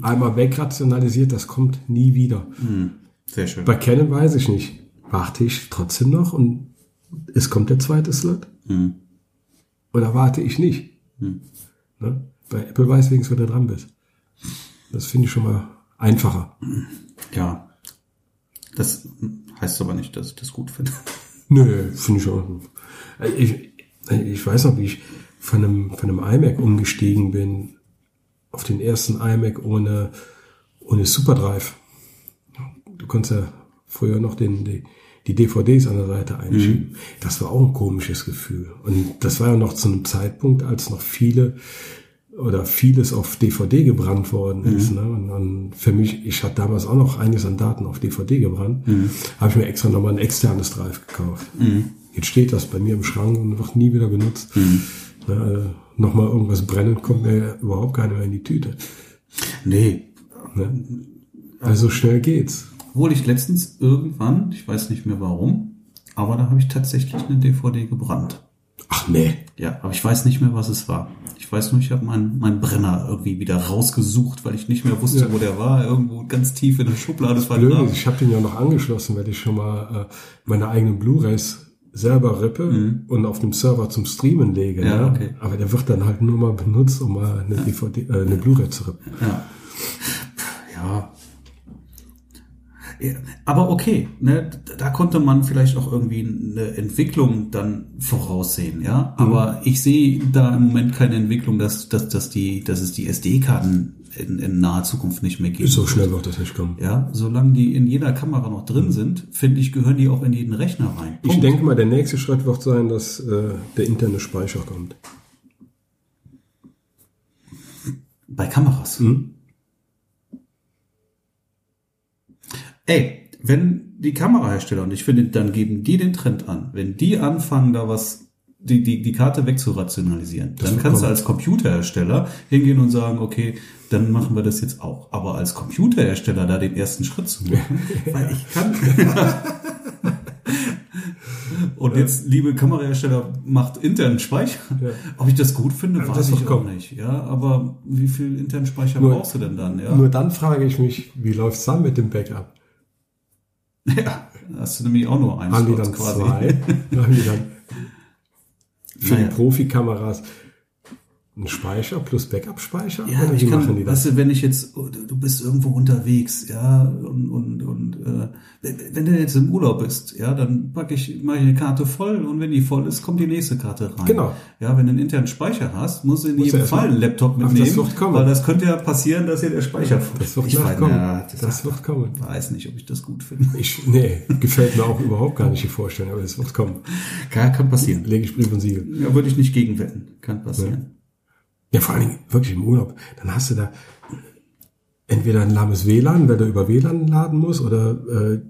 Einmal wegrationalisiert, das kommt nie wieder. Sehr schön. Bei Canon weiß ich nicht. Warte ich trotzdem noch und es kommt der zweite Slot? Hm. Oder warte ich nicht? Ne? Bei Apple weiß wenigstens, wo du dran bist. Das finde ich schon mal einfacher. Ja. Das heißt aber nicht, dass ich das gut finde. Nö, finde ich auch. Ich, ich weiß noch, wie ich von einem, von einem iMac umgestiegen bin. Auf den ersten iMac ohne, ohne Superdrive. Du konntest ja früher noch den, die, die DVDs an der Seite einschieben. Das war auch ein komisches Gefühl. Und das war ja noch zu einem Zeitpunkt, als noch viele oder vieles auf DVD gebrannt worden ist. Ne? Und, und für mich, ich hatte damals auch noch einiges an Daten auf DVD gebrannt, habe ich mir extra nochmal ein externes Drive gekauft. Jetzt steht das bei mir im Schrank und wird nie wieder benutzt. Ne, also nochmal irgendwas brennen, kommt mir überhaupt keiner mehr in die Tüte. Nee, Ne? Also schnell geht's. Obwohl ich letztens irgendwann, ich weiß nicht mehr warum, aber da habe ich tatsächlich eine DVD gebrannt. Ach nee. Ja, aber ich weiß nicht mehr, was es war. Ich weiß nur, ich habe meinen meinen Brenner irgendwie wieder rausgesucht, weil ich nicht mehr wusste, Ja. wo der war. Irgendwo ganz tief in der Schublade Blöd vergraben. ist, ich habe den ja noch angeschlossen, weil ich schon mal äh, meine eigenen Blu-rays selber rippe und auf dem Server zum Streamen lege. Mhm. Ja, ne? okay. Aber der wird dann halt nur mal benutzt, um mal eine DVD, äh, eine Blu-ray zu rippen. Ja. Ja. Aber okay, ne, da konnte man vielleicht auch irgendwie eine Entwicklung dann voraussehen, ja. Aber ich sehe da im Moment keine Entwicklung, dass, dass, dass die, dass es die SD-Karten in, in naher Zukunft nicht mehr gibt. So schnell wird das nicht kommen. Ja, solange die in jeder Kamera noch drin sind, finde ich, gehören die auch in jeden Rechner rein. Ich Punkt. denke mal, der nächste Schritt wird sein, dass äh, der interne Speicher kommt. Bei Kameras. Mhm. Ey, wenn die Kamerahersteller, und ich finde, dann geben die den Trend an, wenn die anfangen, da was, die, die, die Karte wegzurationalisieren, dann wird kannst du als Computerhersteller hingehen und sagen, okay, dann machen wir das jetzt auch. Aber als Computerhersteller da den ersten Schritt zu machen, weil ich kann. Und jetzt, liebe Kamerahersteller, macht internen Speicher. Ja. Ob ich das gut finde, Ja, weiß das ich auch kommen. nicht. Ja, aber wie viel internen Speicher Nur- brauchst du denn dann? Ja, Nur dann frage ich mich, wie läuft's dann mit dem Backup? Ja hast du nämlich auch nur einen Haben die dann zwei? Haben die dann für Naja. die Profikameras einen Speicher plus Backup-Speicher? Ja, ich kann, die das? weißt du, wenn ich jetzt, oh, du bist irgendwo unterwegs, ja, und, und, und äh, wenn du jetzt im Urlaub bist, ja, dann packe ich, ich eine Karte voll und wenn die voll ist, kommt die nächste Karte rein. Genau. Ja, wenn du einen internen Speicher hast, musst du in jedem Fall mal- einen Laptop das mitnehmen, wird kommen. weil das könnte ja passieren, dass hier der Speicher Das wird ich weiß, nachkommen. ja, Das wird kommen. weiß nicht, ob ich das gut finde. Ich, nee, gefällt mir auch überhaupt gar nicht die Vorstellung, aber es wird kommen. Kann, kann passieren. Lege ich Brief und Siegel. Ja, würde ich nicht gegenwetten. Kann passieren. Ja, vor allen Dingen wirklich im Urlaub. Dann hast du da entweder ein lahmes WLAN, weil du über WLAN laden musst, oder äh,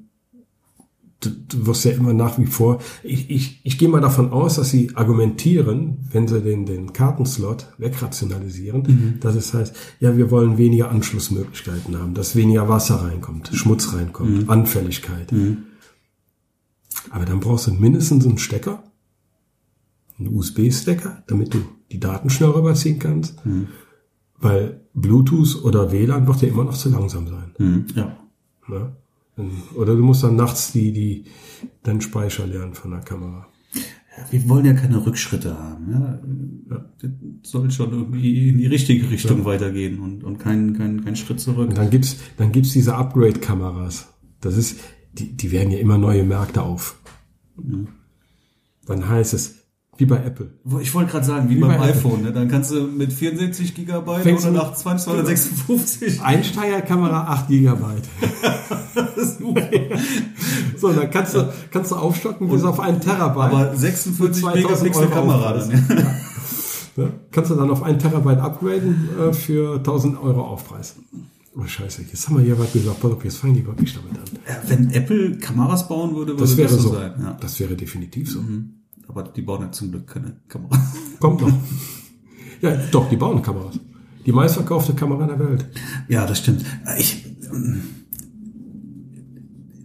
du, du wirst ja immer nach wie vor. Ich, ich, ich gehe mal davon aus, dass sie argumentieren, wenn sie den, den Kartenslot wegrationalisieren, dass es heißt, ja, wir wollen weniger Anschlussmöglichkeiten haben, dass weniger Wasser reinkommt, Schmutz reinkommt, Anfälligkeit. Aber dann brauchst du mindestens einen Stecker, einen USB-Stecker, damit du die Daten schnell rüberziehen kannst. Weil Bluetooth oder WLAN wird ja immer noch zu langsam sein. Mhm. Ja. Ne? Oder du musst dann nachts die, die, deinen Speicher lernen von der Kamera. Wir wollen ja keine Rückschritte haben. Ja. Das soll schon irgendwie in die richtige Richtung weitergehen und, und kein, kein, kein Schritt zurück. Und dann gibt's, dann gibt's diese Upgrade-Kameras. Das ist, die, die werden ja immer neue Märkte auf. Dann heißt es, wie bei Apple. Ich wollte gerade sagen, wie, Wie beim bei Apple. iPhone, ne? dann kannst du mit 64 Gigabyte Fängst oder nach 256. Einsteigerkamera 8 Gigabyte. so, dann kannst du, kannst du aufstocken bis auf einen Terabyte. Aber 46 Mit 2000 Megapixel Euro Kamera dann. Ja. Ne? Kannst du dann auf einen Terabyte upgraden äh, für 1000 Euro Aufpreis. Oh, scheiße, jetzt haben wir hier was gesagt. Pass auf, jetzt fangen die wirklich damit an. Ja, Wenn Apple Kameras bauen würde, würde Das wäre so. sein. Ja. Mhm. Das wäre definitiv so. Aber die bauen ja zum Glück keine Kamera. Kommt noch. ja, doch, die bauen Kameras. Die meistverkaufte Kamera der Welt. Ja, das stimmt. Ich, ähm,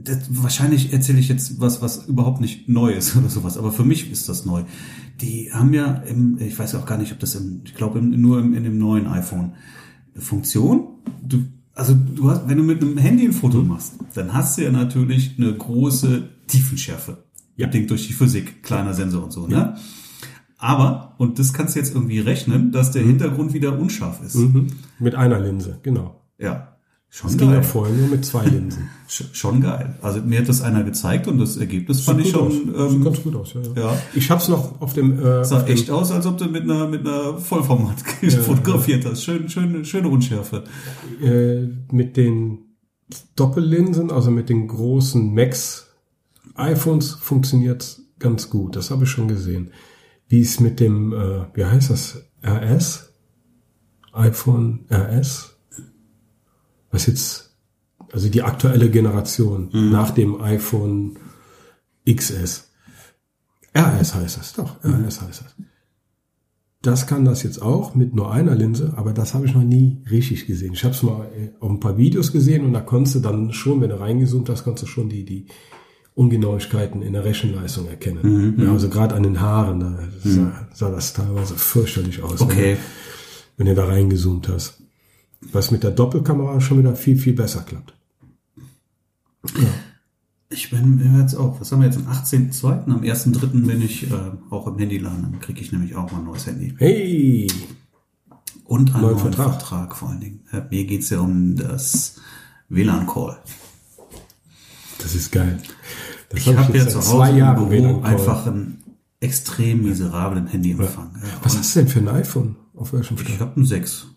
das, wahrscheinlich erzähle ich jetzt was, was überhaupt nicht neu ist oder sowas, aber für mich ist das neu. Die haben ja im, ich weiß auch gar nicht, ob das im, ich glaube nur im, in dem neuen iPhone eine Funktion. Du, also du hast, wenn du mit einem Handy ein Foto machst, dann hast du ja natürlich eine große Tiefenschärfe. Ja. Bedingt durch die Physik, kleiner Sensor und so, ne? Aber, und das kannst du jetzt irgendwie rechnen, dass der Hintergrund wieder unscharf ist. Mhm. Mit einer Linse, genau. Ja. Schon Das ging ja geil. vorher nur mit zwei Linsen. Sch- Schon geil. Also mir hat das einer gezeigt und das Ergebnis fand ich Sieht schon, aus. Sieht ähm, ganz gut aus, ja. ja. ja. Ich hab's noch auf dem, äh, sah auf dem echt aus, als ob du mit einer, mit einer Vollformat fotografiert hast. Schön, schön, schöne Unschärfe. äh, mit den Doppellinsen, also mit den großen Max iPhones funktioniert ganz gut. Das habe ich schon gesehen. Wie es mit dem, äh, wie heißt das, RS? iPhone RS? Was jetzt, also die aktuelle Generation nach dem iPhone XS. RS heißt das, doch, RS heißt das. Das kann das jetzt auch mit nur einer Linse, aber das habe ich noch nie richtig gesehen. Ich habe es mal äh, auf ein paar Videos gesehen und da konntest du dann schon, wenn du reingezoomt hast, konntest du schon die, die Ungenauigkeiten in der Rechenleistung erkennen. Mhm, ja, also gerade an den Haaren, da sah, sah das teilweise fürchterlich aus, Okay. wenn, du da reingezoomt hast. Was mit der Doppelkamera schon wieder viel, viel besser klappt. Ich bin jetzt auch, was haben wir jetzt am 18.02.? Am 1.03. bin ich äh, auch im Handyladen. Dann kriege ich nämlich auch mal ein neues Handy. Hey! Und einen Neuen neuen Vertrag. Vertrag. vor allen Dingen. Äh, mir geht's ja um das WLAN-Call. Das ist geil. Das Ich habe ja seit zu Hause im Büro einfach einen extrem miserablen Handyempfang. Ja. Was hast du denn für ein iPhone? Auf welchem Ich Stand? habe einen 6.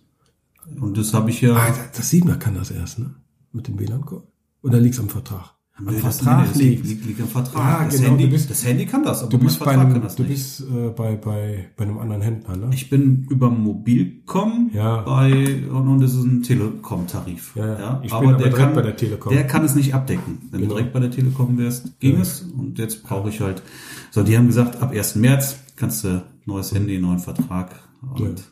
Und das habe ich ja. Ah, das- das sieht man kann das erst, ne? Mit dem WLAN-Call. Oder liegt's am Vertrag? Am das- Vertrag das liegt. liegt, liegt am Vertrag. Ah, das, genau, Handy, bist- das Handy kann das, aber Du bist bei Vertrag einem, kann das du bist äh, bei, bei, bei einem anderen Händler, ne? Ich bin über Mobilcom Ja. bei und, und das ist ein Telekom-Tarif. Ja, ja. Ich bin aber direkt bei der Telekom. Der kann es nicht abdecken. Wenn Genau. du direkt bei der Telekom wärst, ging es. Und jetzt brauche ich halt. So, die haben gesagt, ab 1. März kannst du neues Handy, neuen Vertrag. Und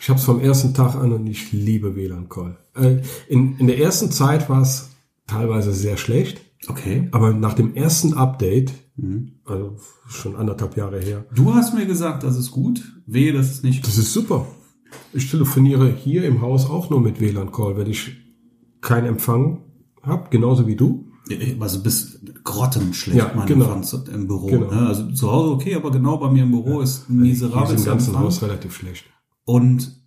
Ich habe es vom ersten Tag an und ich liebe WLAN-Call. Äh, in, in der ersten Zeit war es teilweise sehr schlecht, okay. aber nach dem ersten Update, Mhm. also schon anderthalb Jahre her, Du hast mir gesagt, das ist gut. Wehe, das ist nicht. das ist super. Ich telefoniere hier im Haus auch nur mit WLAN-Call, wenn ich keinen Empfang habe, genauso wie du. Also bis grottenschlecht, Ja, mein genau. Empfang im Büro. Genau. Ne? Also zu Hause okay, aber genau bei mir im Büro ist Hier miserabel ist im ganzen Empfang. Haus relativ schlecht. Und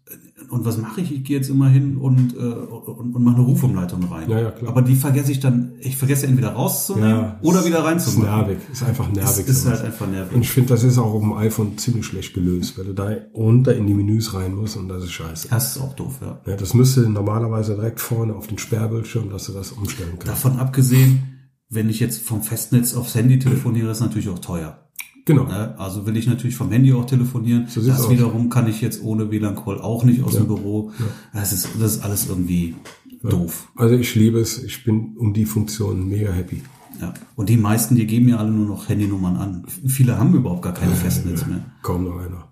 und was mache ich? Ich gehe jetzt immer hin und, äh, und, und mache eine Rufumleitung rein. Ja, ja, klar. Aber die vergesse ich dann, ich vergesse entweder rauszunehmen Ja, oder wieder Ist reinzumachen. nervig. Ist einfach nervig. Das ist sowas. halt einfach nervig. Und ich finde, das ist auch auf dem iPhone ziemlich schlecht gelöst, weil du da runter in die Menüs rein musst und das ist scheiße. Das ist auch doof, ja. Ja, das müsste normalerweise direkt vorne auf den Sperrbildschirm, dass du das umstellen kannst. Davon abgesehen, wenn ich jetzt vom Festnetz aufs Handy telefoniere, ist natürlich auch teuer. Genau. Ne? Also will ich natürlich vom Handy auch telefonieren. So das aus. wiederum kann ich jetzt ohne WLAN-Call auch nicht aus dem Büro. Das, ist, das ist alles irgendwie doof. Also ich liebe es. Ich bin um die Funktion mega happy. Ja. Und die meisten, die geben ja alle nur noch Handynummern an. Viele haben überhaupt gar keine Festnetz mehr. Kaum noch einer.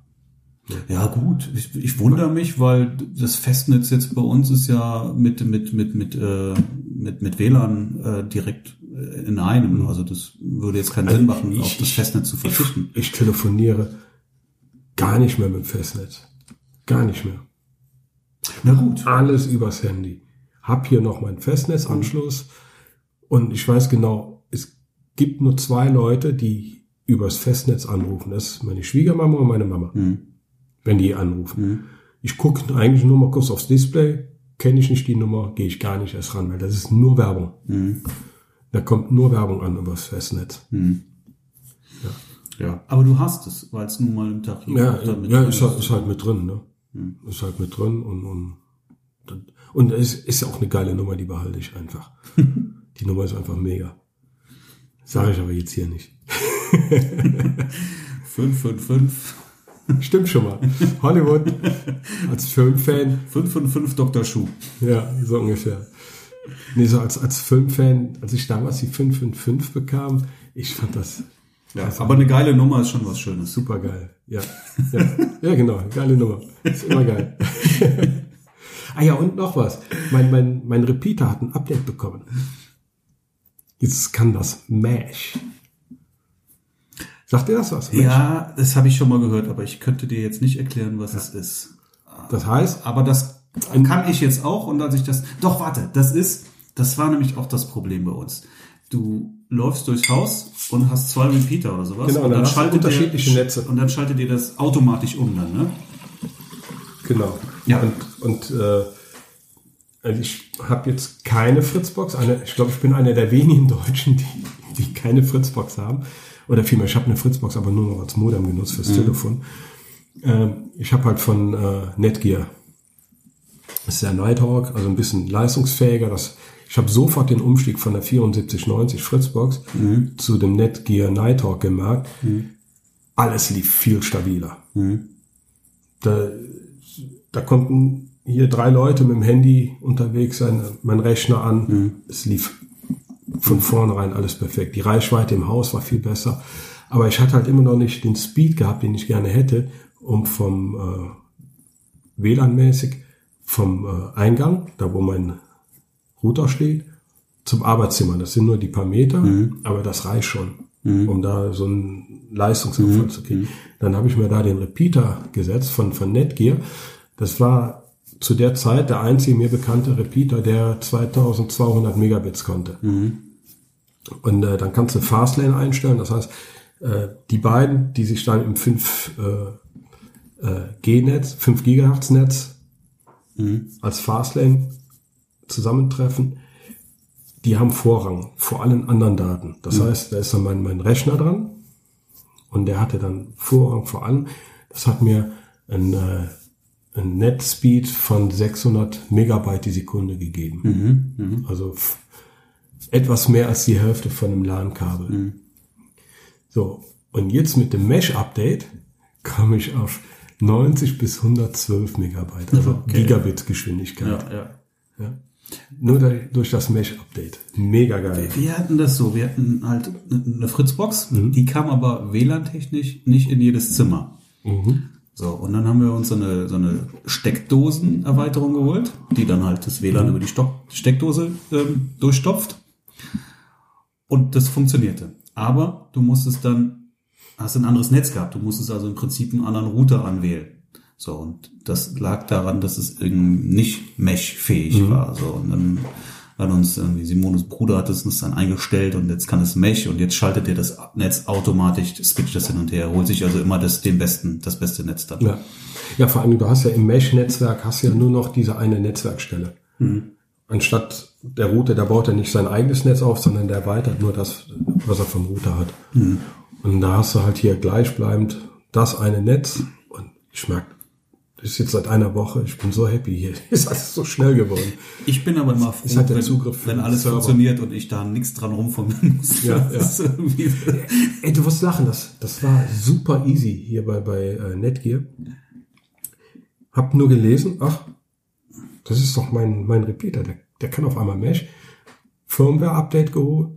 Ja gut, ich, ich wundere mich, weil das Festnetz jetzt bei uns ist ja mit mit mit mit äh, mit, mit WLAN äh, direkt in einem. Also das würde jetzt keinen Sinn machen, ich- auf das Festnetz zu verzichten. Ich telefoniere gar nicht mehr mit dem Festnetz. Gar nicht mehr. Na gut. Alles übers Handy. Hab hier noch meinen Festnetzanschluss und ich weiß genau, es gibt nur zwei Leute, die übers Festnetz anrufen. Das ist meine Schwiegermama und meine Mama, wenn die anrufen. Ich gucke eigentlich nur mal kurz aufs Display, kenne ich nicht die Nummer, gehe ich gar nicht erst ran, weil das ist nur Werbung. Da kommt nur Werbung an übers Festnetz. Ja. Aber du hast es, weil es nun mal im Tarif Ja, damit ja ist, halt, ist halt mit drin, ne? Ist halt mit drin und, und, und es ist ja auch eine geile Nummer, die behalte ich einfach. die Nummer ist einfach mega. Sage ich aber jetzt hier nicht. 555 Stimmt schon mal. Hollywood als Filmfan, 555 Dr. Schuh. ja, so ungefähr. Nee, so als, als Filmfan, als ich damals die 555 bekam, ich fand das Ja, aber eine geile Nummer ist schon was Schönes. super geil. Ja, ja, ja genau, geile Nummer. Ist immer geil. ah ja, und noch was. Mein, mein, mein Repeater hat ein Update bekommen. Jetzt kann das Mesh. Sagt ihr das was? Mesh? Ja, das habe ich schon mal gehört, aber ich könnte dir jetzt nicht erklären, was es ist. Das heißt, Aber das kann ich jetzt auch und als ich das. Doch, warte, das ist, das war nämlich auch das Problem bei uns. Du läufst durchs Haus und hast zwei Repeater oder sowas. Genau, und dann hast du unterschiedliche der, Netze. Und dann schaltet ihr das automatisch um dann, ne? Genau. Ja. Und, und äh, also ich habe jetzt keine Fritzbox. Eine, ich glaube, ich bin einer der wenigen Deutschen, die, die keine Fritzbox haben. Oder vielmehr, ich habe eine Fritzbox, aber nur noch als Modem genutzt fürs Telefon. Ähm, ich habe halt von äh, Netgear. Ist der Nighthawk, also ein bisschen leistungsfähiger. Das, ich habe sofort den Umstieg von der 7490 Fritzbox zu dem Netgear Nighthawk gemerkt. Alles lief viel stabiler. Da, da konnten hier drei Leute mit dem Handy unterwegs sein, mein Rechner an. Es lief von vornherein alles perfekt. Die Reichweite im Haus war viel besser. Aber ich hatte halt immer noch nicht den Speed gehabt, den ich gerne hätte, um vom äh, WLAN-mäßig vom äh, Eingang, da wo mein Router steht, zum Arbeitszimmer. Das sind nur die paar Meter, aber das reicht schon, um da so einen Leistungsabfall zu kriegen. Dann habe ich mir da den Repeater gesetzt von, von Netgear. Das war zu der Zeit der einzige mir bekannte Repeater, der 2200 Megabits konnte. Und äh, dann kannst du Fastlane einstellen. Das heißt, äh, die beiden, die sich dann im 5 äh, äh, G-Netz, 5 Gigahertz Netz als Fastlane zusammentreffen, die haben Vorrang vor allen anderen Daten. Das heißt, da ist dann mein, mein Rechner dran und der hatte dann Vorrang vor allem. Das hat mir ein, äh, ein Net-Speed von 600 Megabyte die Sekunde gegeben. Also f- etwas mehr als die Hälfte von einem LAN-Kabel. So, und jetzt mit dem Mesh-Update komme ich auf 90 bis 112 Megabyte, also Okay. Gigabit-Geschwindigkeit. ja. Ja. Nur da, durch das Mesh-Update. Mega geil. Wir hatten das so, wir hatten halt eine Fritzbox, Mhm. die kam aber WLAN-technisch nicht in jedes Zimmer. Mhm. So, und dann haben wir uns so eine, so eine Steckdosenerweiterung geholt, die dann halt das WLAN über die Stock Steckdose ähm, durchstopft. Und das funktionierte. Aber du musstest dann, hast ein anderes Netz gehabt, du musstest also im Prinzip einen anderen Router anwählen. So, und das lag daran, dass es irgendwie nicht mesh-fähig war. So, und dann hat uns irgendwie Simones Bruder hat es uns dann eingestellt und jetzt kann es Mesh und jetzt schaltet ihr das Netz automatisch, switcht das hin und her, holt sich also immer das den besten, das beste Netz dann. Ja. ja, vor allem, du hast ja im Mesh-Netzwerk hast ja nur noch diese eine Netzwerkstelle. Mhm. Anstatt der Router, der baut ja nicht sein eigenes Netz auf, sondern der erweitert nur das, was er vom Router hat. Mhm. Und da hast du halt hier gleichbleibend das eine Netz. Und ich merke, das ist jetzt seit einer Woche, ich bin so happy hier. Ist alles so schnell geworden. Ich bin aber immer froh, halt wenn, wenn alles Server. funktioniert und ich da nichts dran rumfummeln muss. Ja, Das ja. Ey, du wirst lachen, das, das war super easy hier bei, bei äh, Netgear. Hab nur gelesen, ach, das ist doch mein, mein Repeater, der, der kann auf einmal Mesh. Firmware-Update geholt,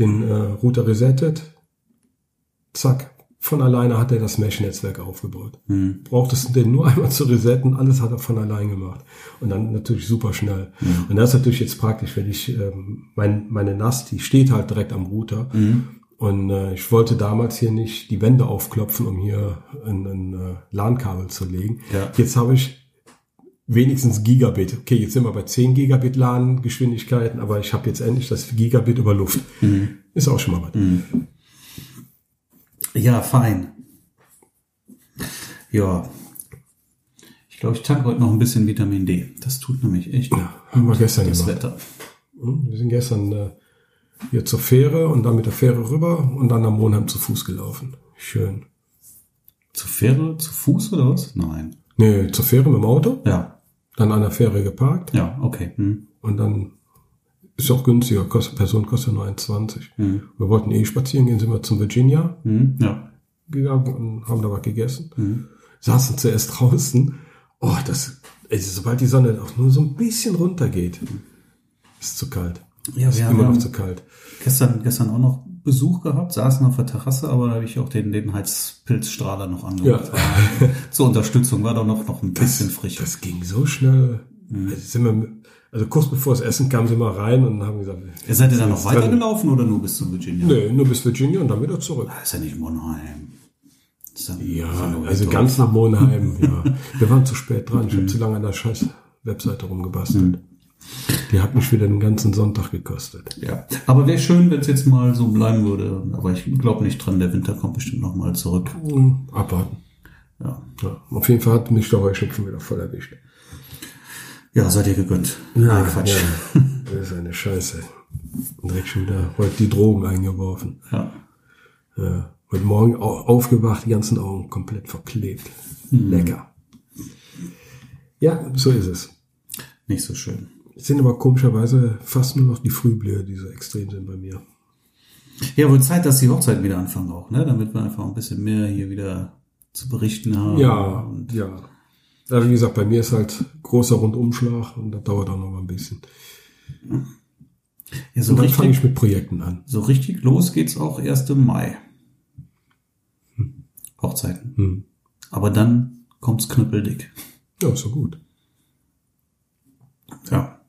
den äh, Router resettet, zack, von alleine hat er das Mesh-Netzwerk aufgebaut. Hm. Brauchtest den nur einmal zu resetten, alles hat er von allein gemacht. Und dann natürlich super schnell. Und das ist natürlich jetzt praktisch, wenn ich, ähm, mein, meine NAS, die steht halt direkt am Router. Und äh, ich wollte damals hier nicht die Wände aufklopfen, um hier ein, ein äh, LAN-Kabel zu legen. Ja. Jetzt habe ich wenigstens Gigabit. Okay, jetzt sind wir bei 10 Gigabit LAN-Geschwindigkeiten, aber ich habe jetzt endlich das Gigabit über Luft. Ist auch schon mal was. Ja, fein. Ja. Ich glaube, ich tanke heute noch ein bisschen Vitamin D. Das tut nämlich echt Ja, haben wir gestern das gemacht. Wetter. Hm, Wir sind gestern äh, hier zur Fähre und dann mit der Fähre rüber und dann am Monheim zu Fuß gelaufen. Schön. Zur Fähre, zu Fuß oder was? Nein. Nee, zur Fähre mit dem Auto, Ja, dann an der Fähre geparkt ja, okay. Hm. und dann ist auch günstiger, kostet, Person kostet nur 1,20. Hm. Wir wollten eh spazieren gehen, sind wir zum Virginia Hm. Ja. gegangen und haben da was gegessen. Hm. Saßen zuerst draußen. Oh, das, ey, sobald die Sonne auch nur so ein bisschen runtergeht, ist zu kalt. Ja, ist wir immer haben noch zu kalt. gestern, gestern auch noch Besuch gehabt, saßen auf der Terrasse, aber da habe ich auch den, den Heizpilzstrahler noch angemacht. Ja. Zur Unterstützung war doch noch, noch ein bisschen frisch. Das ging so schnell. Mhm. Also, sind wir, also kurz bevor das Essen kam, sind wir rein und haben gesagt, Ihr seid ihr dann noch weitergelaufen oder nur bis zu Virginia? nee, nur bis Virginia und dann wieder zurück. Das ist ja nicht Monheim. Ja, Ja, also ganz nach Monheim, ja. Wir waren zu spät dran. Ich habe zu lange an der scheiß Webseite rumgebastelt. Die hat mich wieder den ganzen Sonntag gekostet. Ja, aber wäre schön, wenn es jetzt mal so bleiben würde. Aber ich glaube nicht dran, der Winter kommt bestimmt noch mal zurück. Hm, Abwarten. Ja. Ja. Auf jeden Fall hat mich der Heuschnupfen wieder voll erwischt. Ja, seid ihr gegönnt. Nein, Quatsch. Ja, das ist eine Scheiße. Und direkt schon wieder heute die Drogen eingeworfen. Ja. Ja. Heute Morgen au- aufgewacht, die ganzen Augen komplett verklebt. Lecker. Ja, so ist es. Nicht so schön. Es sind aber komischerweise fast nur noch die Frühblüher, die so extrem sind bei mir. Ja, wohl Zeit, dass die Hochzeiten wieder anfangen auch, ne? Damit wir einfach ein bisschen mehr hier wieder zu berichten haben. Ja, Und ja. Ja, wie gesagt, bei mir ist halt großer Rundumschlag und das dauert auch noch mal ein bisschen. ja, so Und dann fange richtig, ich mit Projekten an. so richtig los geht's auch erst im Mai. Hochzeiten. Hm. Aber dann kommt's knüppeldick. Ja, ist so gut. Ja.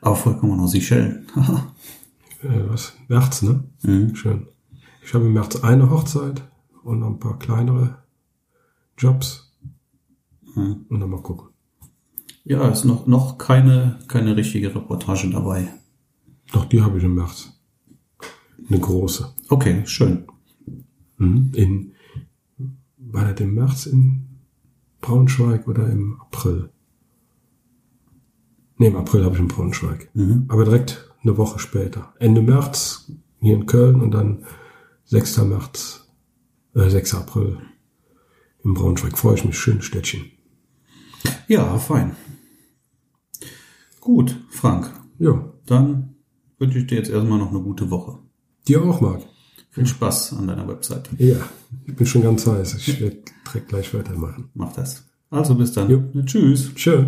Aber vorher kommen wir noch Seychellen. Äh, was? März, ne? Mhm. Schön. Ich habe im März eine Hochzeit und noch ein paar kleinere Jobs. Mhm. Und dann mal gucken. Ja, ist noch, noch keine, keine richtige Reportage dabei. Doch, die habe ich im März. Eine große. Okay, schön. Mhm. In, war das im März in Braunschweig oder im April? Ne, im April habe ich in Braunschweig. Mhm. Aber direkt eine Woche später. Ende März hier in Köln und dann 6. März, äh, 6. April in Braunschweig. Freue ich mich. Schönes Städtchen. Ja, fein. Gut, Frank. Ja, Dann wünsche ich dir jetzt erstmal noch eine gute Woche. dir auch, Marc. Viel Spaß an deiner Webseite. Ja, ich bin schon ganz heiß. Ich werde direkt gleich weitermachen. Mach das. Also bis dann. Jo. Tschüss. Tschö.